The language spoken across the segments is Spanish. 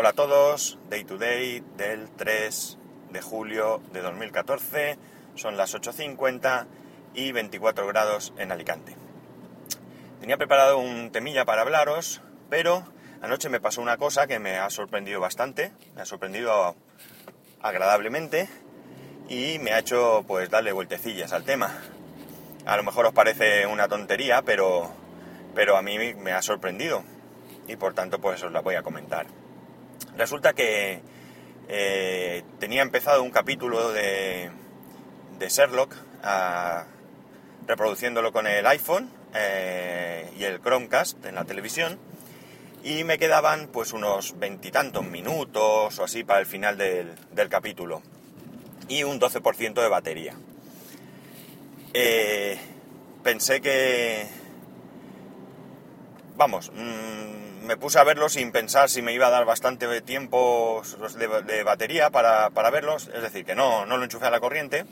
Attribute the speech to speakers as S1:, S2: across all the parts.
S1: Hola a todos, Day to Day del 3 de julio de 2014, son las 8.50 y 24 grados en Alicante. Tenía preparado un temilla para hablaros, pero anoche me pasó una cosa que me ha sorprendido bastante, me ha sorprendido agradablemente y me ha hecho pues darle vueltecillas al tema. A lo mejor os parece una tontería, pero, pero a mí me ha sorprendido y por tanto pues os la voy a comentar. Resulta que eh, tenía empezado un capítulo de, de Sherlock reproduciéndolo con el iPhone eh, y el Chromecast en la televisión y me quedaban pues unos veintitantos minutos o así para el final del, capítulo y un 12% de batería. Eh, pensé que... Vamos, mmm, me puse a verlos sin pensar si me iba a dar bastante tiempo de, batería para, verlos, es decir, que no, no lo enchufé a la corriente.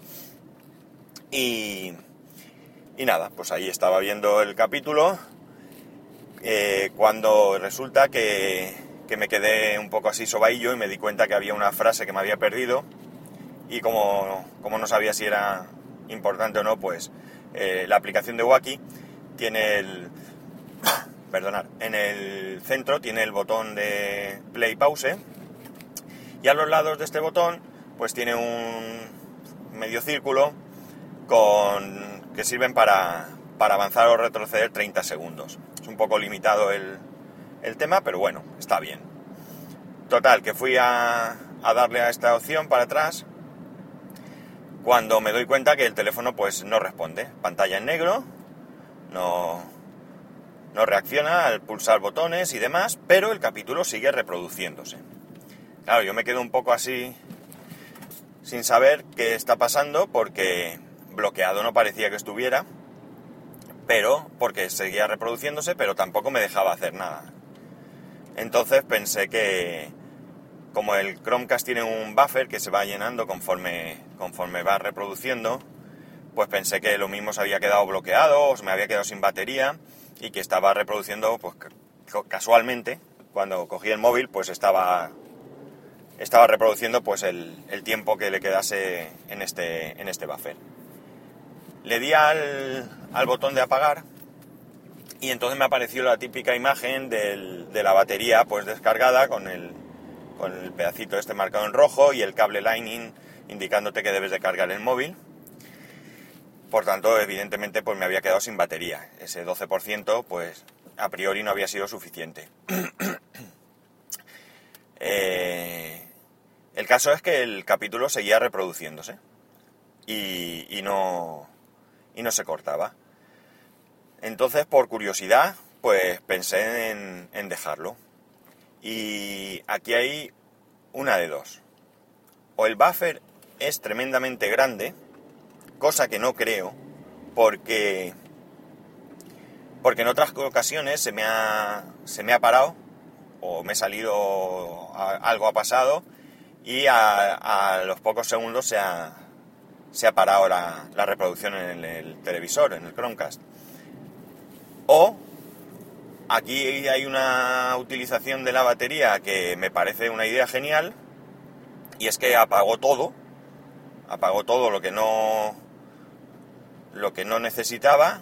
S1: Y, y nada, pues ahí estaba viendo el capítulo eh, cuando resulta que, que, me quedé un poco así sobaillo y me di cuenta que había una frase que me había perdido y como, como no sabía si era importante o no, pues eh, la aplicación de Wacky tiene el perdonar, en el centro tiene el botón de play pause y a los lados de este botón pues tiene un medio círculo con que sirven para, para avanzar o retroceder 30 segundos. Es un poco limitado el, el tema, pero bueno, está bien. Total, que fui a, a darle a esta opción para atrás cuando me doy cuenta que el teléfono pues no responde. Pantalla en negro, no, no reacciona al pulsar botones y demás, pero el capítulo sigue reproduciéndose. Claro, yo me quedo un poco así sin saber qué está pasando porque bloqueado no parecía que estuviera, pero porque seguía reproduciéndose, pero tampoco me dejaba hacer nada. Entonces pensé que como el Chromecast tiene un buffer que se va llenando conforme, conforme va reproduciendo, pues pensé que lo mismo se había quedado bloqueado o se me había quedado sin batería y que estaba reproduciendo, pues casualmente, cuando cogí el móvil, pues estaba, estaba reproduciendo pues el, tiempo que le quedase en este, en este buffer. Le di al, al botón de apagar y entonces me apareció la típica imagen de la batería pues descargada con el, con el pedacito este marcado en rojo y el cable Lightning indicándote que debes de cargar el móvil. Por tanto, evidentemente, pues me había quedado sin batería. Ese 12%, pues a priori no había sido suficiente. Eh, el caso es que el capítulo seguía reproduciéndose y, no, y no se cortaba. Entonces, por curiosidad, pues pensé en, en dejarlo. Y aquí hay una de dos. O el buffer es tremendamente grande, cosa que no creo, porque, porque en otras ocasiones se me ha, se me ha parado, o me he salido, algo ha pasado, y a, los pocos segundos se ha, se ha parado la, la reproducción en el televisor, en el Chromecast. O aquí hay una utilización de la batería que me parece una idea genial, y es que apagó todo, apagó todo lo que no lo que no necesitaba,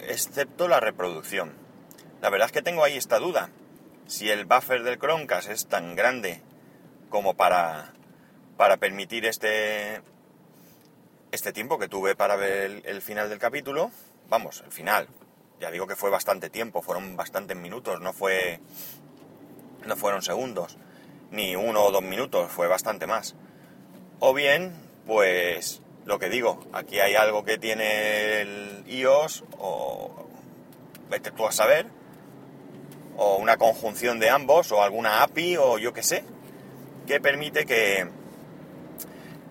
S1: excepto la reproducción. La verdad es que tengo ahí esta duda. Si el buffer del Chromecast es tan grande como para, para permitir este, este tiempo que tuve para ver el, final del capítulo, vamos, el final, ya digo que fue bastante tiempo, fueron bastantes minutos, no fue no fueron segundos, ni uno o dos minutos, fue bastante más. O bien, pues lo que digo, aquí hay algo que tiene el iOS o vete tú a saber, o una conjunción de ambos, o alguna API, o yo qué sé, que permite que,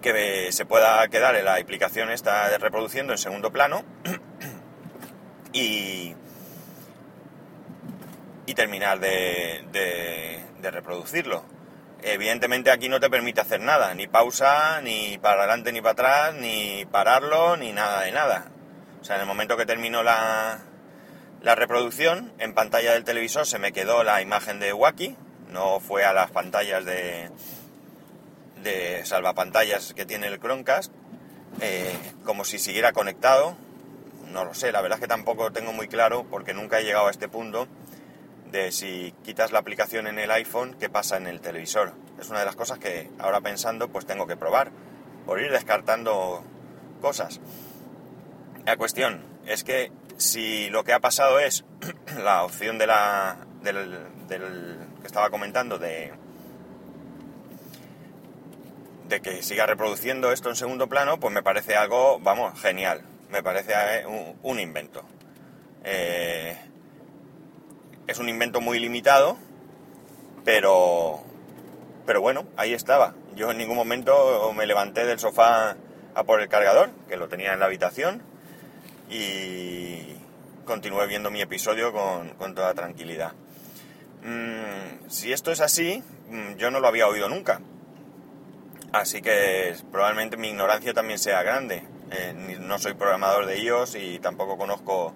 S1: que se pueda quedar la aplicación esta reproduciendo en segundo plano y, y terminar de, de reproducirlo. Evidentemente aquí no te permite hacer nada, ni pausa, ni para adelante, ni para atrás, ni pararlo, ni nada de nada. O sea, en el momento que terminó la, la reproducción, en pantalla del televisor se me quedó la imagen de Wacky, no fue a las pantallas de, de salvapantallas que tiene el Chromecast, eh, como si siguiera conectado. No lo sé, la verdad es que tampoco tengo muy claro porque nunca he llegado a este punto de si quitas la aplicación en el iPhone, qué pasa en el televisor. Es una de las cosas que ahora pensando pues tengo que probar, por ir descartando cosas. La cuestión es que si lo que ha pasado es la opción de la, del, que estaba comentando de, de que siga reproduciendo esto en segundo plano, pues me parece algo, vamos, genial. Me parece eh, un, un invento. Eh, es un invento muy limitado, pero, pero bueno, ahí estaba. Yo en ningún momento me levanté del sofá a por el cargador, que lo tenía en la habitación, y continué viendo mi episodio con, con toda tranquilidad. Mm, si esto es así, mm, yo no lo había oído nunca. Así que probablemente mi ignorancia también sea grande. Eh, no soy programador de iOS y tampoco conozco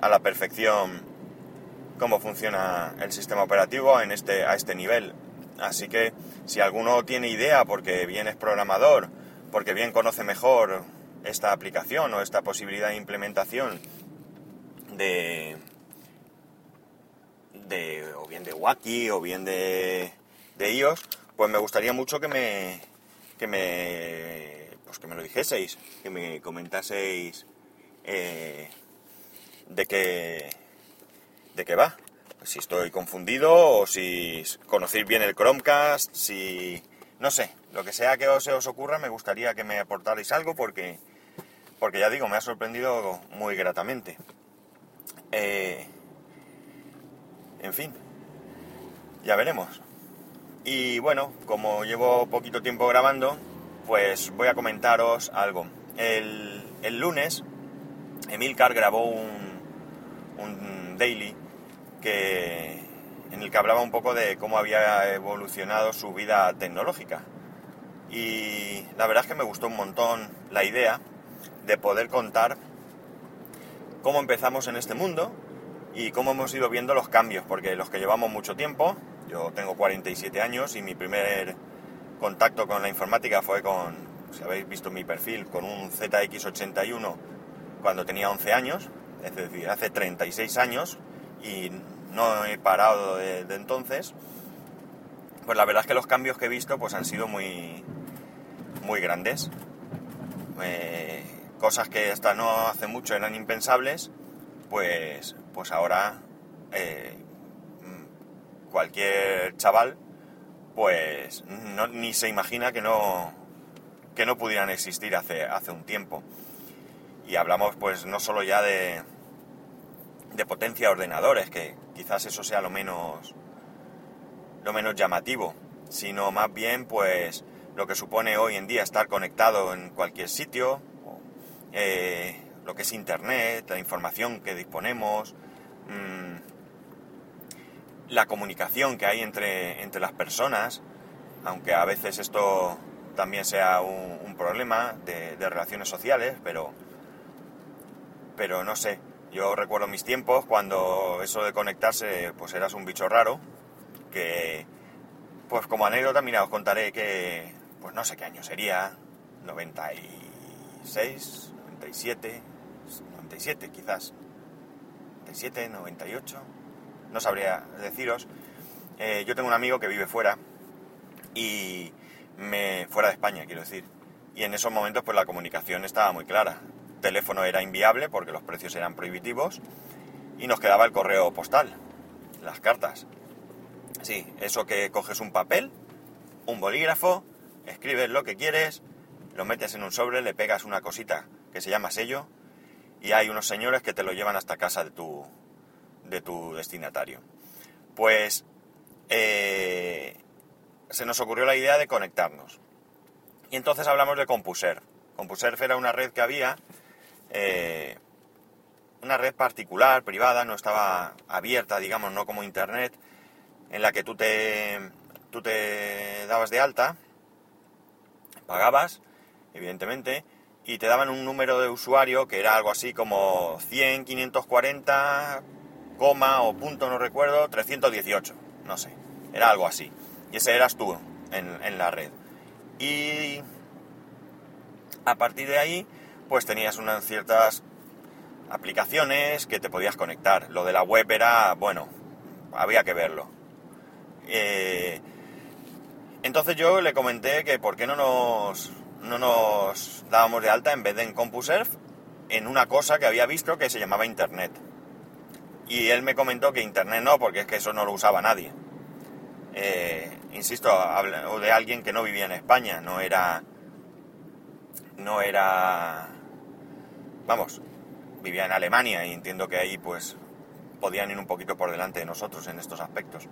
S1: a la perfección cómo funciona el sistema operativo en este, a este nivel. Así que si alguno tiene idea porque bien es programador, porque bien conoce mejor esta aplicación o esta posibilidad de implementación de, de o bien de Wacky o bien de, de iOS, pues me gustaría mucho que me que me pues que me lo dijeseis, que me comentaseis eh, de qué de qué va. Si estoy confundido o si conocéis bien el Chromecast, si no sé, lo que sea que os, se os ocurra, me gustaría que me aportarais algo porque porque ya digo, me ha sorprendido muy gratamente. Eh, en fin, ya veremos. Y bueno, como llevo poquito tiempo grabando, pues voy a comentaros algo. El, el lunes, Emilcar grabó un, un daily que, en el que hablaba un poco de cómo había evolucionado su vida tecnológica. Y la verdad es que me gustó un montón la idea de poder contar cómo empezamos en este mundo y cómo hemos ido viendo los cambios, porque los que llevamos mucho tiempo, yo tengo 47 años y mi primer contacto con la informática fue con, si habéis visto mi perfil, con un ZX81 cuando tenía 11 años, es decir, hace 36 años y no he parado de, entonces. Pues la verdad es que los cambios que he visto pues han sido muy, muy grandes. Eh, cosas que hasta no hace mucho eran impensables, pues, pues ahora eh, cualquier chaval pues ni se imagina que no, que no pudieran existir hace, hace un tiempo. Y hablamos pues no solo ya de, de potencia de ordenadores, que quizás eso sea lo menos, lo menos llamativo, sino más bien pues lo que supone hoy en día estar conectado en cualquier sitio, eh, lo que es Internet, la información que disponemos, mmm, la comunicación que hay entre, entre las personas, aunque a veces esto también sea un, un problema de, de, relaciones sociales, pero, pero no sé, yo recuerdo mis tiempos cuando eso de conectarse, pues eras un bicho raro, que pues como anécdota, mira, os contaré que, pues no sé qué año sería, 96, 97, 97 quizás, 97, 98, no sabría deciros. Eh, yo tengo un amigo que vive fuera y me fuera de España, quiero decir. Y en esos momentos pues la comunicación estaba muy clara. El teléfono era inviable porque los precios eran prohibitivos y nos quedaba el correo postal, las cartas. Sí, eso que coges un papel, un bolígrafo, escribes lo que quieres, lo metes en un sobre, le pegas una cosita que se llama sello y hay unos señores que te lo llevan hasta casa de tu, de tu destinatario. Pues eh, se nos ocurrió la idea de conectarnos. Y entonces hablamos de Compuser. Compuser era una red que había, eh, una red particular, privada, no estaba abierta, digamos, no como Internet, en la que tú te, tú te dabas de alta, pagabas, evidentemente, y te daban un número de usuario que era algo así como 100, 540, coma o punto, no recuerdo, 318. no sé, era algo así. Y ese eras tú en, en la red. Y a partir de ahí, pues tenías unas ciertas aplicaciones que te podías conectar. Lo de la web era, bueno, había que verlo. Eh, entonces yo le comenté que por qué no nos, no nos dábamos de alta en vez de en CompuServe en una cosa que había visto que se llamaba Internet. Y él me comentó que Internet no, porque es que eso no lo usaba nadie. Eh, insisto, de alguien que no vivía en España, no era... No era... Vamos, vivía en Alemania y entiendo que ahí pues podían ir un poquito por delante de nosotros en estos aspectos.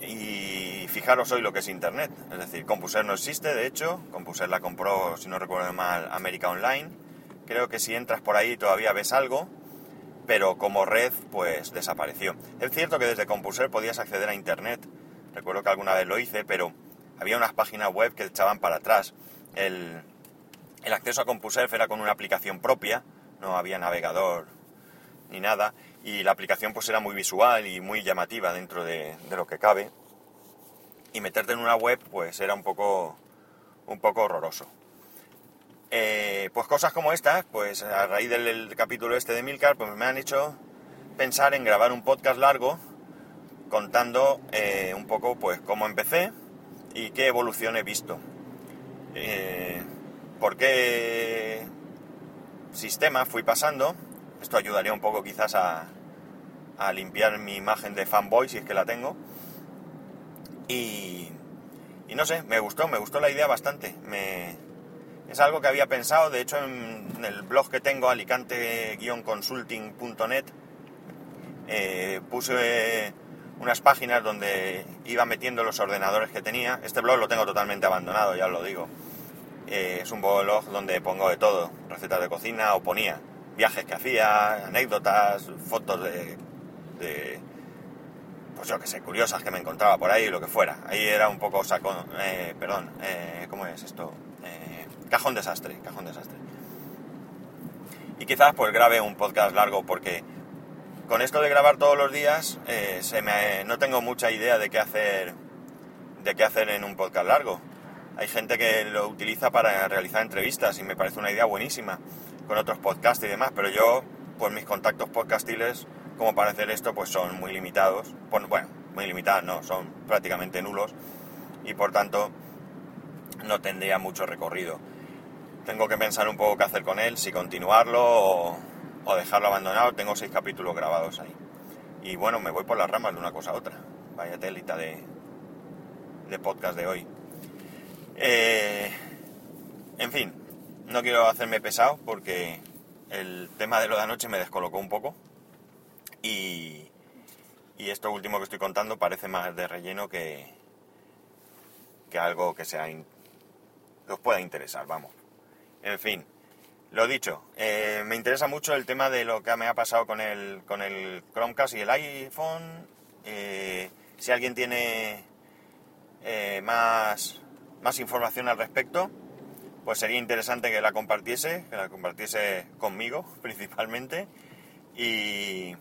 S1: Y fijaros hoy lo que es Internet, es decir, Compuser no existe, de hecho, Compuser la compró, si no recuerdo mal, América Online. Creo que si entras por ahí todavía ves algo, pero como red pues desapareció. Es cierto que desde Compuser podías acceder a Internet, recuerdo que alguna vez lo hice, pero había unas páginas web que echaban para atrás. El, el acceso a CompuServe era con una aplicación propia, no había navegador ni nada, y la aplicación pues era muy visual y muy llamativa dentro de, lo que cabe, y meterte en una web pues era un poco, un poco horroroso. Eh, pues cosas como estas, pues a raíz del, capítulo este de Milcar, pues me han hecho pensar en grabar un podcast largo contando eh, un poco pues cómo empecé y qué evolución he visto. Eh, por qué sistema fui pasando. Esto ayudaría un poco quizás a, limpiar mi imagen de fanboy si es que la tengo. Y, y no sé, me gustó, me gustó la idea bastante. Me, es algo que había pensado, de hecho en, el blog que tengo, alicante-consulting.net, eh, puse unas páginas donde iba metiendo los ordenadores que tenía. Este blog lo tengo totalmente abandonado, ya os lo digo. Eh, es un blog donde pongo de todo, recetas de cocina o ponía viajes que hacía, anécdotas, fotos de, pues yo que sé, curiosas que me encontraba por ahí, lo que fuera. Ahí era un poco saco, eh, perdón, eh, ¿cómo es esto? cajón desastre, cajón desastre. Y quizás pues grabe un podcast largo porque con esto de grabar todos los días se me, no tengo mucha idea de qué hacer de qué hacer en un podcast largo hay gente que lo utiliza para realizar entrevistas y me parece una idea buenísima con otros podcasts y demás, pero yo, pues mis contactos podcastiles, como para hacer esto, pues son muy limitados. Bueno, muy limitados no, son prácticamente nulos y por tanto no tendría mucho recorrido. Tengo que pensar un poco qué hacer con él, si continuarlo o, dejarlo abandonado. Tengo seis capítulos grabados ahí. Y bueno, me voy por las ramas de una cosa a otra. Vaya telita de, de podcast de hoy. Eh, en fin, no quiero hacerme pesado porque el tema de lo de anoche me descolocó un poco y, y esto último que estoy contando parece más de relleno que, que algo que sea os pueda interesar, vamos. En fin, lo dicho, eh, me interesa mucho el tema de lo que me ha pasado con el, con el Chromecast y el iPhone. Eh, si alguien tiene más más información al respecto, pues sería interesante que la compartiese, que la compartiese conmigo principalmente. Y,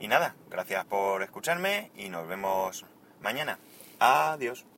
S1: y nada, gracias por escucharme y nos vemos mañana. Adiós.